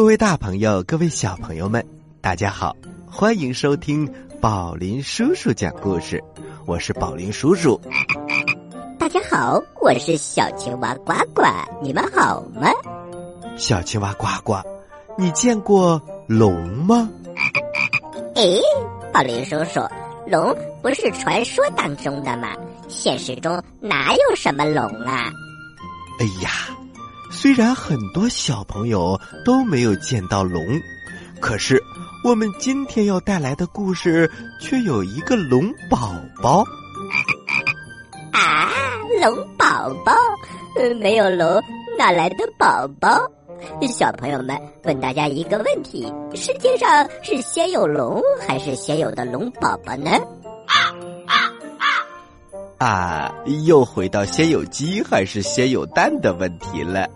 各位大朋友，各位小朋友们，大家好，欢迎收听宝林叔叔讲故事。我是宝林叔叔。大家好，我是小青蛙呱呱，你们好吗？小青蛙呱呱，你见过龙吗？哎，宝林叔叔，龙不是传说当中的吗？现实中哪有什么龙啊？哎呀，虽然很多小朋友都没有见到龙，可是我们今天要带来的故事却有一个龙宝宝。啊，龙宝宝，没有龙哪来的宝宝？小朋友们问大家一个问题：世界上是先有龙还是先有的龙宝宝呢？啊，又回到先有鸡还是先有蛋的问题了。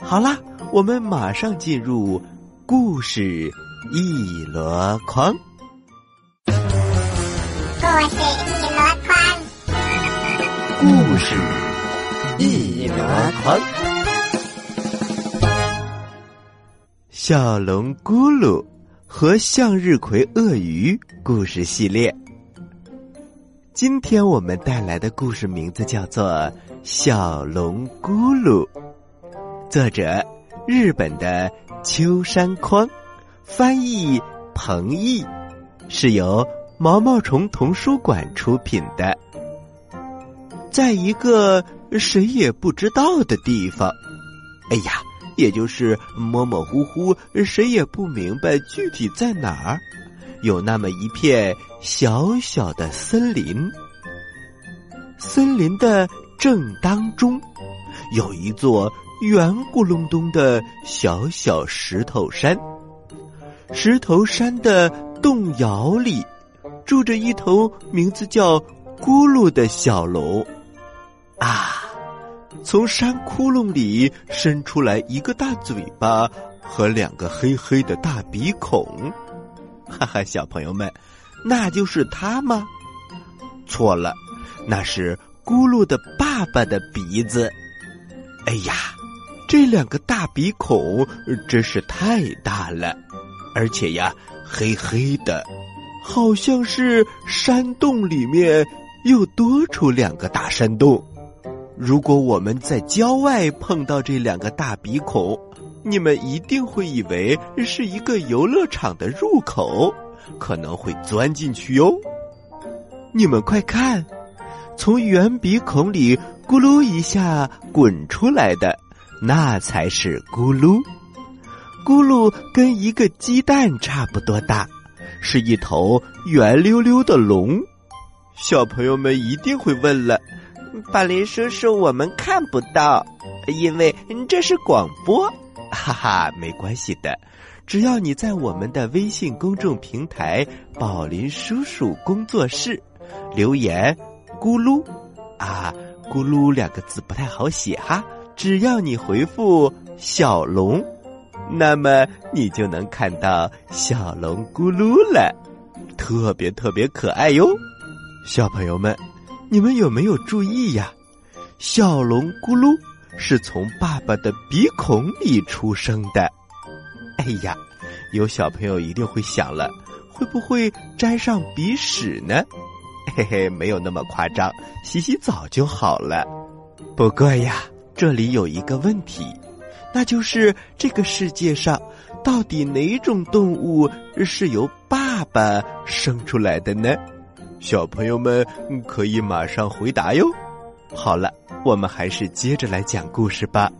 好啦，我们马上进入故事一箩筐。故事一箩筐，故事一箩筐。小龙咕噜和向日葵鳄鱼故事系列。今天我们带来的故事名字叫做《小龙咕噜》，作者日本的秋山匡，翻译彭毅，是由毛毛虫童书馆出品的。在一个谁也不知道的地方，哎呀，也就是模模糊糊，谁也不明白具体在哪儿。有那么一片小小的森林，森林的正当中，有一座圆咕隆咚的小小石头山。石头山的洞窑里，住着一头名字叫咕噜的小龙。啊，从山窟窿里伸出来一个大嘴巴和两个黑黑的大鼻孔。哈哈，小朋友们，那就是他吗？错了，那是咕噜的爸爸的鼻子。哎呀，这两个大鼻孔真是太大了，而且呀，黑黑的，好像是山洞里面又多出两个大山洞。如果我们在郊外碰到这两个大鼻孔，你们一定会以为是一个游乐场的入口，可能会钻进去哟。你们快看，从圆鼻孔里咕噜一下滚出来的，那才是咕噜。咕噜跟一个鸡蛋差不多大，是一头圆溜溜的龙。小朋友们一定会问了。巴林叔叔，我们看不到，因为这是广播。哈哈，没关系的，只要你在我们的微信公众平台“宝林叔叔工作室”留言“咕噜”，啊，“咕噜”两个字不太好写哈，只要你回复“小龙”，那么你就能看到小龙咕噜了，特别特别可爱哟，小朋友们。你们有没有注意呀？小龙咕噜是从爸爸的鼻孔里出生的。哎呀，有小朋友一定会想了，会不会沾上鼻屎呢？嘿嘿，没有那么夸张，洗洗澡就好了。不过呀，这里有一个问题，那就是这个世界上到底哪种动物是由爸爸生出来的呢？小朋友们可以马上回答哟。好了，我们还是接着来讲故事吧。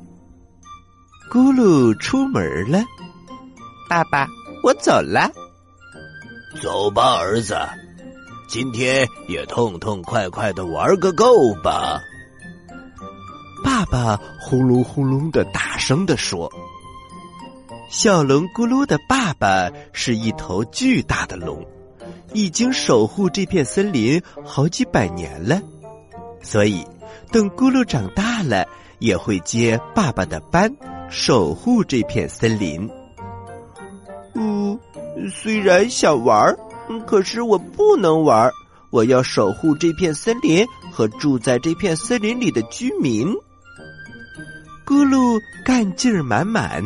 咕噜出门了，爸爸，我走了。走吧，儿子，今天也痛痛快快的玩个够吧。爸爸轰隆轰隆的大声的说：“小龙咕噜的爸爸是一头巨大的龙。”已经守护这片森林好几百年了，所以等咕噜长大了，也会接爸爸的班，守护这片森林。虽然想玩，可是我不能玩，我要守护这片森林和住在这片森林里的居民。咕噜干劲儿满满，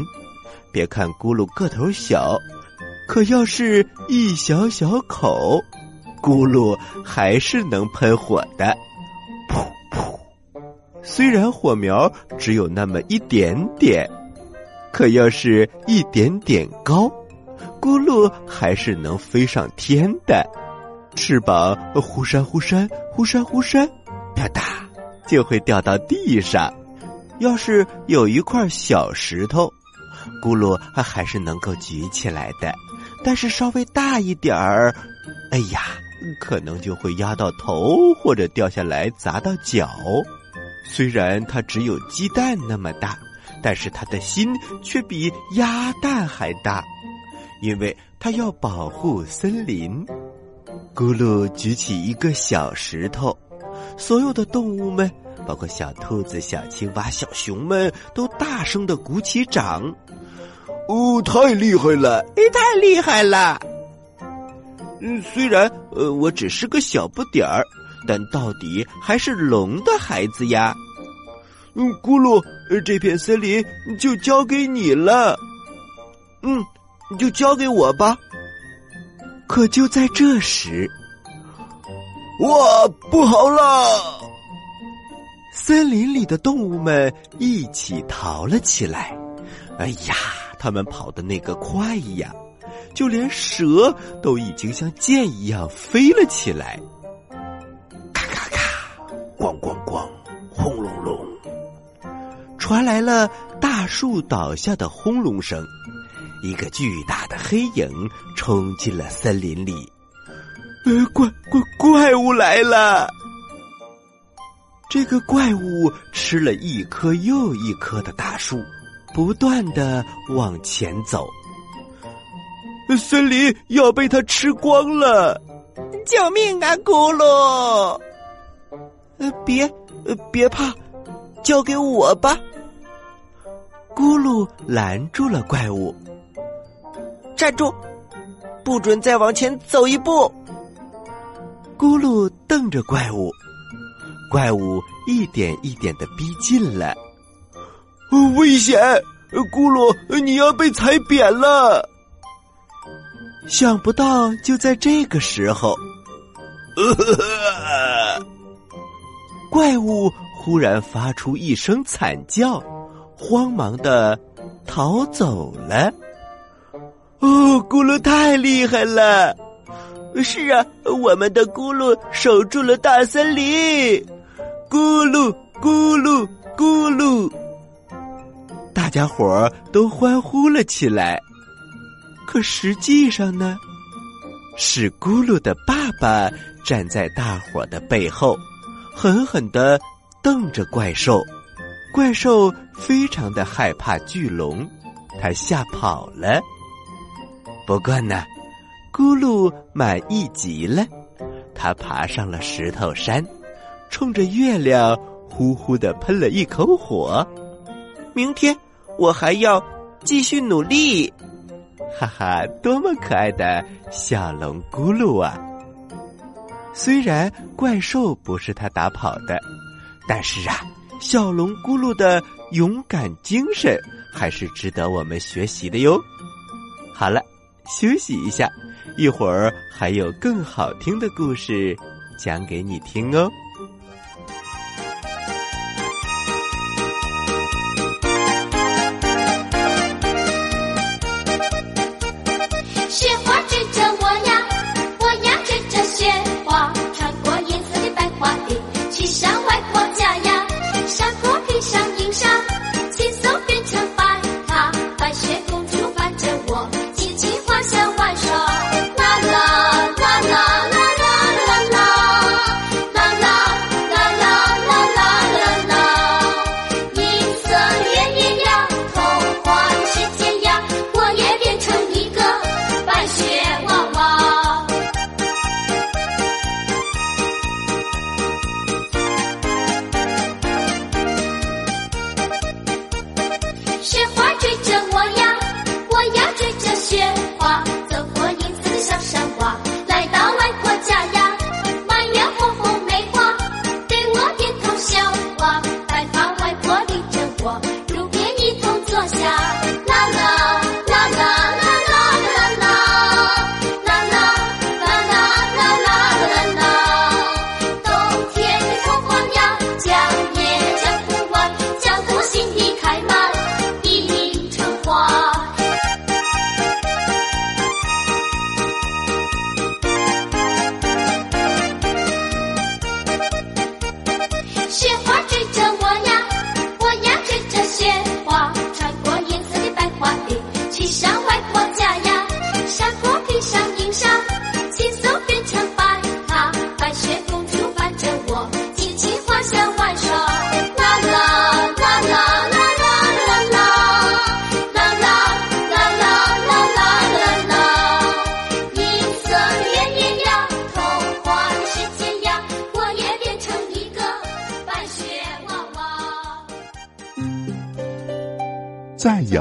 别看咕噜个头小，可要是一小小口，咕噜还是能喷火的。噗噗，虽然火苗只有那么一点点，可要是一点点高，咕噜还是能飞上天的。翅膀忽闪忽闪，忽闪忽闪，啪嗒，就会掉到地上。要是有一块小石头，咕噜还还是能够举起来的。但是稍微大一点儿，哎呀，可能就会压到头或者掉下来砸到脚。虽然它只有鸡蛋那么大，但是它的心却比鸭蛋还大，因为它要保护森林。咕噜举起一个小石头，所有的动物们。包括小兔子、小青蛙、小熊们都大声的鼓起掌。哦，太厉害了！哎，太厉害了！嗯，虽然呃我只是个小不点儿，但到底还是龙的孩子呀。嗯，咕噜，这片森林就交给你了。嗯，你就交给我吧。可就在这时，哇，不好了！森林里的动物们一起逃了起来。哎呀，他们跑的那个快呀，就连蛇都已经像箭一样飞了起来。咔咔咔，咣咣咣，轰隆隆，传来了大树倒下的轰隆声。一个巨大的黑影冲进了森林里。呃，怪怪怪物来了！这个怪物吃了一棵又一棵的大树，不断的往前走。森林要被它吃光了！救命啊，咕噜！呃，别，呃，别怕，交给我吧。咕噜拦住了怪物，站住，不准再往前走一步。咕噜瞪着怪物。怪物一点一点的逼近了，危险！咕噜，你要被踩扁了！想不到就在这个时候，怪物忽然发出一声惨叫，慌忙的逃走了。哦，咕噜太厉害了！是啊，我们的咕噜守住了大森林。咕噜咕噜咕噜，大家伙儿都欢呼了起来。可实际上呢，是咕噜的爸爸站在大伙的背后，狠狠的瞪着怪兽。怪兽非常的害怕巨龙，他吓跑了。不过呢，咕噜满意极了，他爬上了石头山。冲着月亮呼呼的喷了一口火，明天我还要继续努力，哈哈，多么可爱的小龙咕噜啊！虽然怪兽不是他打跑的，但是啊，小龙咕噜的勇敢精神还是值得我们学习的哟。好了，休息一下，一会儿还有更好听的故事讲给你听哦。上映上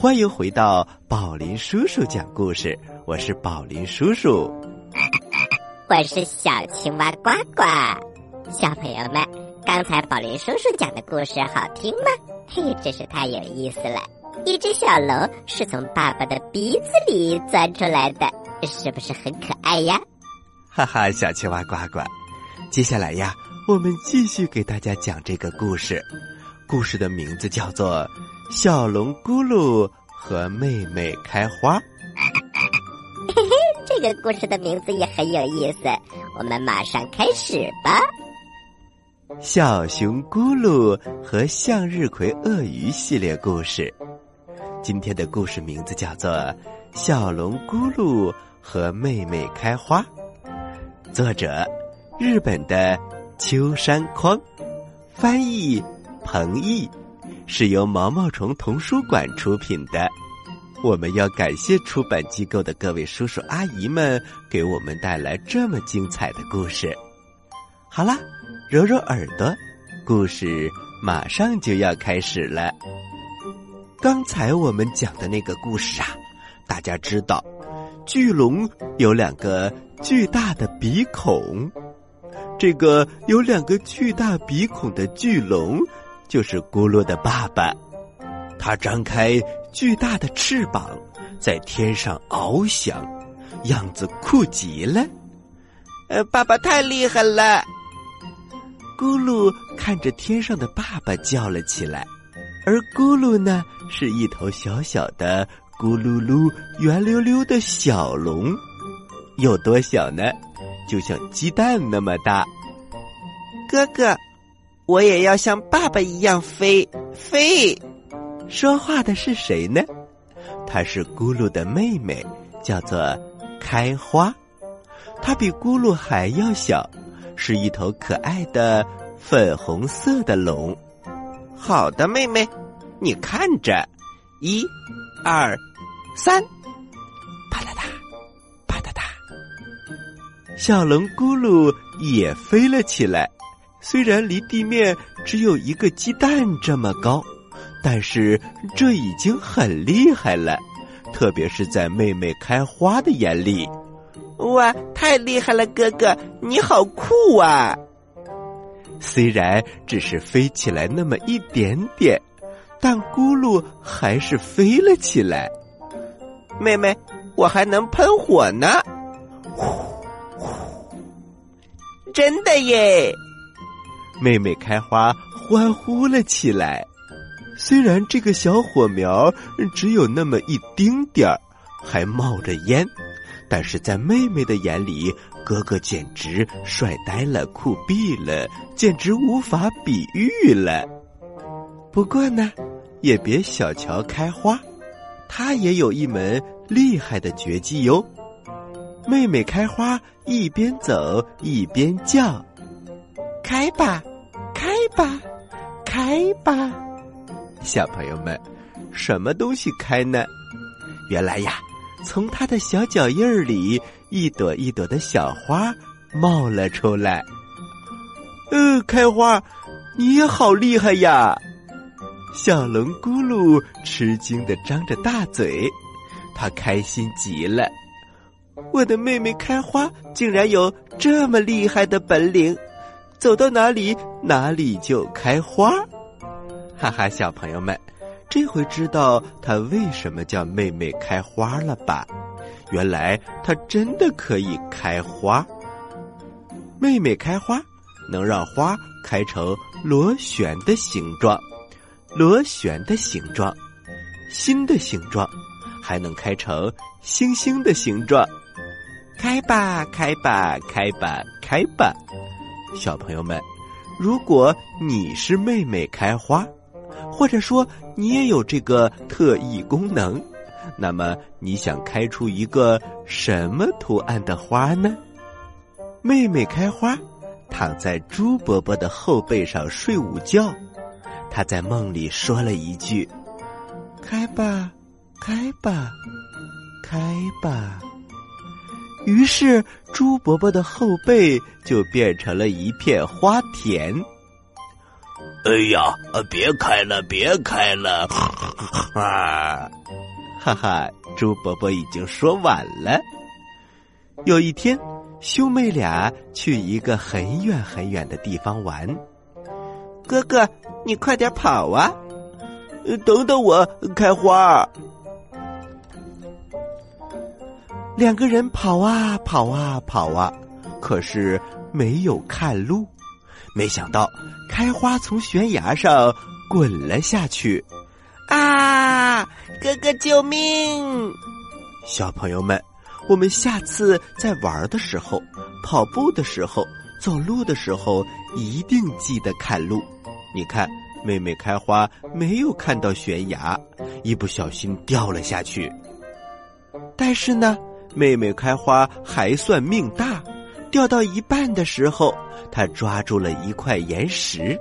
欢迎回到宝林叔叔讲故事，我是宝林叔叔，我是小青蛙呱呱。小朋友们，刚才宝林叔叔讲的故事好听吗？嘿，真是太有意思了！一只小龙是从爸爸的鼻子里钻出来的，是不是很可爱呀？哈哈，小青蛙呱呱。接下来呀，我们继续给大家讲这个故事，故事的名字叫做。小龙咕噜和妹妹开花，嘿嘿，这个故事的名字也很有意思。我们马上开始吧。小熊咕噜和向日葵鳄鱼系列故事，今天的故事名字叫做《小龙咕噜和妹妹开花》，作者日本的秋山匡，翻译彭毅。是由毛毛虫童书馆出品的，我们要感谢出版机构的各位叔叔阿姨们给我们带来这么精彩的故事。好啦，揉揉耳朵，故事马上就要开始了。刚才我们讲的那个故事啊，大家知道，巨龙有两个巨大的鼻孔，这个有两个巨大鼻孔的巨龙。就是咕噜的爸爸，他张开巨大的翅膀，在天上翱翔，样子酷极了。呃，爸爸太厉害了！咕噜看着天上的爸爸叫了起来，而咕噜呢，是一头小小的咕噜噜圆溜溜的小龙，有多小呢？就像鸡蛋那么大。哥哥。我也要像爸爸一样飞飞。说话的是谁呢？她是咕噜的妹妹，叫做开花。她比咕噜还要小，是一头可爱的粉红色的龙。好的，妹妹，你看着，一、二、三，啪嗒嗒，啪嗒嗒，小龙咕噜也飞了起来。虽然离地面只有一个鸡蛋这么高，但是这已经很厉害了，特别是在妹妹开花的眼里。哇，太厉害了，哥哥，你好酷啊！虽然只是飞起来那么一点点，但咕噜还是飞了起来。妹妹，我还能喷火呢！呼呼，真的耶！妹妹开花欢呼了起来，虽然这个小火苗只有那么一丁点儿，还冒着烟，但是在妹妹的眼里，哥哥简直帅呆了、酷毙了，简直无法比喻了。不过呢，也别小瞧开花，它也有一门厉害的绝技哟。妹妹开花一边走一边叫：“开吧！”吧，开吧，小朋友们，什么东西开呢？原来呀，从它的小脚印儿里，一朵一朵的小花冒了出来。呃，开花，你也好厉害呀！小龙咕噜吃惊的张着大嘴，他开心极了。我的妹妹开花竟然有这么厉害的本领。走到哪里，哪里就开花，哈哈！小朋友们，这回知道它为什么叫妹妹开花了吧？原来它真的可以开花。妹妹开花，能让花开成螺旋的形状，螺旋的形状，心的形状，还能开成星星的形状。开吧，开吧，开吧，开吧！小朋友们，如果你是妹妹开花，或者说你也有这个特异功能，那么你想开出一个什么图案的花呢？妹妹开花，躺在猪伯伯的后背上睡午觉。她在梦里说了一句：“开吧，开吧，开吧。”于是猪伯伯的后背就变成了一片花田。哎呀，别开了，别开了！啊，哈哈，猪伯伯已经说晚了。有一天。兄妹俩去一个很远很远的地方玩。哥哥，你快点跑啊！等等我，开花。两个人跑啊跑啊跑啊，可是没有看路。没想到，开花从悬崖上滚了下去。啊！哥哥，救命！小朋友们。我们下次在玩的时候、跑步的时候、走路的时候，一定记得看路。你看，妹妹开花没有看到悬崖，一不小心掉了下去。但是呢，妹妹开花还算命大，掉到一半的时候，她抓住了一块岩石，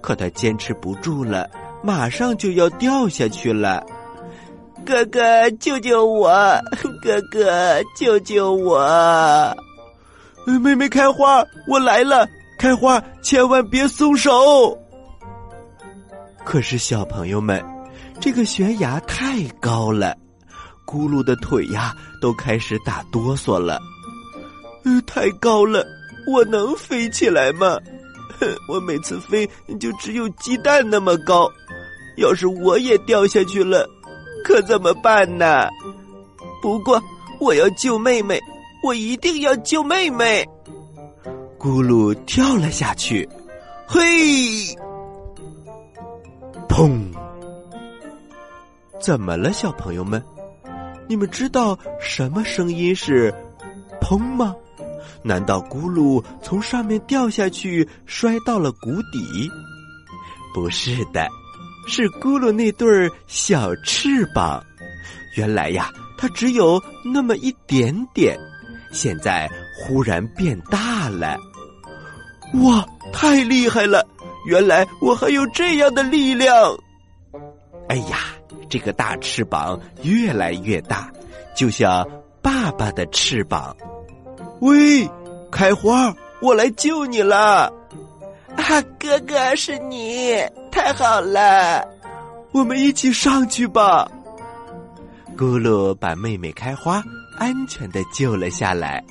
可她坚持不住了，马上就要掉下去了。哥哥，救救我！哥哥，救救我！妹妹开花，我来了！开花，千万别松手！可是小朋友们，这个悬崖太高了，咕噜的腿呀都开始打哆嗦了。太高了，我能飞起来吗？我每次飞就只有鸡蛋那么高，要是我也掉下去了。可怎么办呢？不过我要救妹妹，我一定要救妹妹。咕噜跳了下去，嘿，砰！怎么了，小朋友们？你们知道什么声音是“砰”吗？难道咕噜从上面掉下去，摔到了谷底？不是的。是咕噜那对儿小翅膀，原来呀，它只有那么一点点，现在忽然变大了。哇，太厉害了！原来我还有这样的力量。哎呀，这个大翅膀越来越大，就像爸爸的翅膀。喂，开花，我来救你了。啊，哥哥是你，太好了！我们一起上去吧。咕噜把妹妹开花安全的救了下来。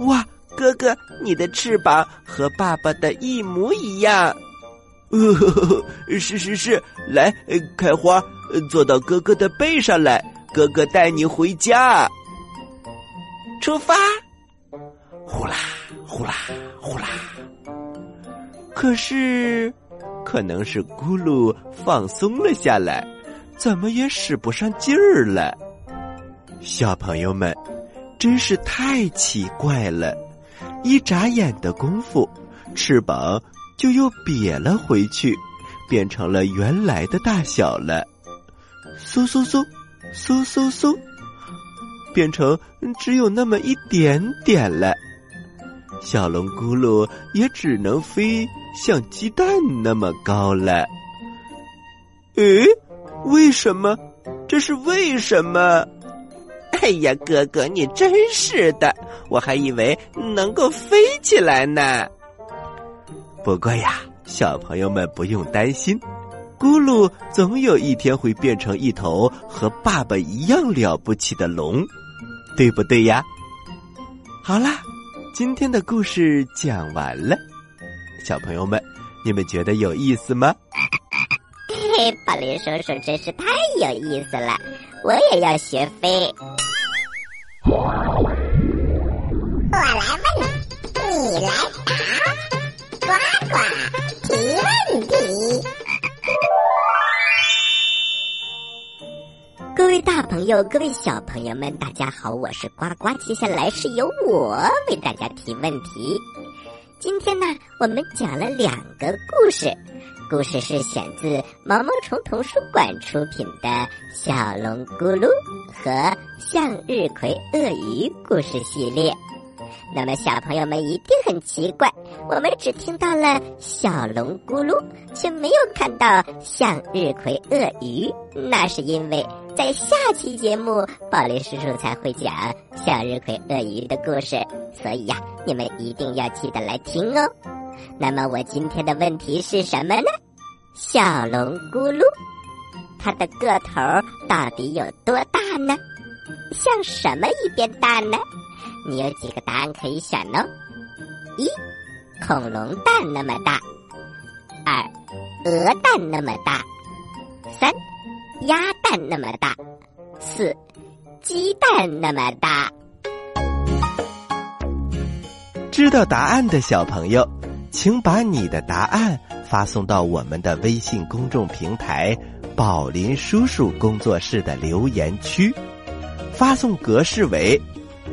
哇，哥哥，你的翅膀和爸爸的一模一样。呃，是是是，来，开花，坐到哥哥的背上来，哥哥带你回家。出发！呼啦呼啦呼啦。可是，可能是咕噜放松了下来，怎么也使不上劲儿了。小朋友们，真是太奇怪了！一眨眼的功夫，翅膀就又瘪了回去，变成了原来的大小了。嗖嗖嗖，嗖嗖嗖，变成只有那么一点点了。小龙咕噜也只能飞。像鸡蛋那么高了，诶，为什么？这是为什么？哎呀，哥哥，你真是的，我还以为能够飞起来呢。不过呀，小朋友们不用担心，咕噜总有一天会变成一头和爸爸一样了不起的龙，对不对呀？好啦，今天的故事讲完了。小朋友们，你们觉得有意思吗？嘿，宝林叔叔真是太有意思了，我也要学飞。我来问，你你来答，提问题。各位大朋友，各位小朋友们，大家好，我是呱呱。接下来是由我为大家提问题。今天呢，我们讲了两个故事，故事是选自毛毛虫童书馆出品的《小龙咕噜》和《向日葵鳄鱼》故事系列。那么，小朋友们一定很奇怪，我们只听到了小龙咕噜，却没有看到向日葵鳄鱼。那是因为在下期节目，宝林叔叔才会讲向日葵鳄鱼的故事，所以呀，你们一定要记得来听哦。那么，我今天的问题是什么呢？小龙咕噜，它的个头到底有多大呢？像什么一边大呢？你有几个答案可以选呢？一，恐龙蛋那么大；二，鹅蛋那么大；三，鸭蛋那么大；四，鸡蛋那么大。知道答案的小朋友，请把你的答案发送到我们的微信公众平台“宝林叔叔工作室”的留言区，发送格式为。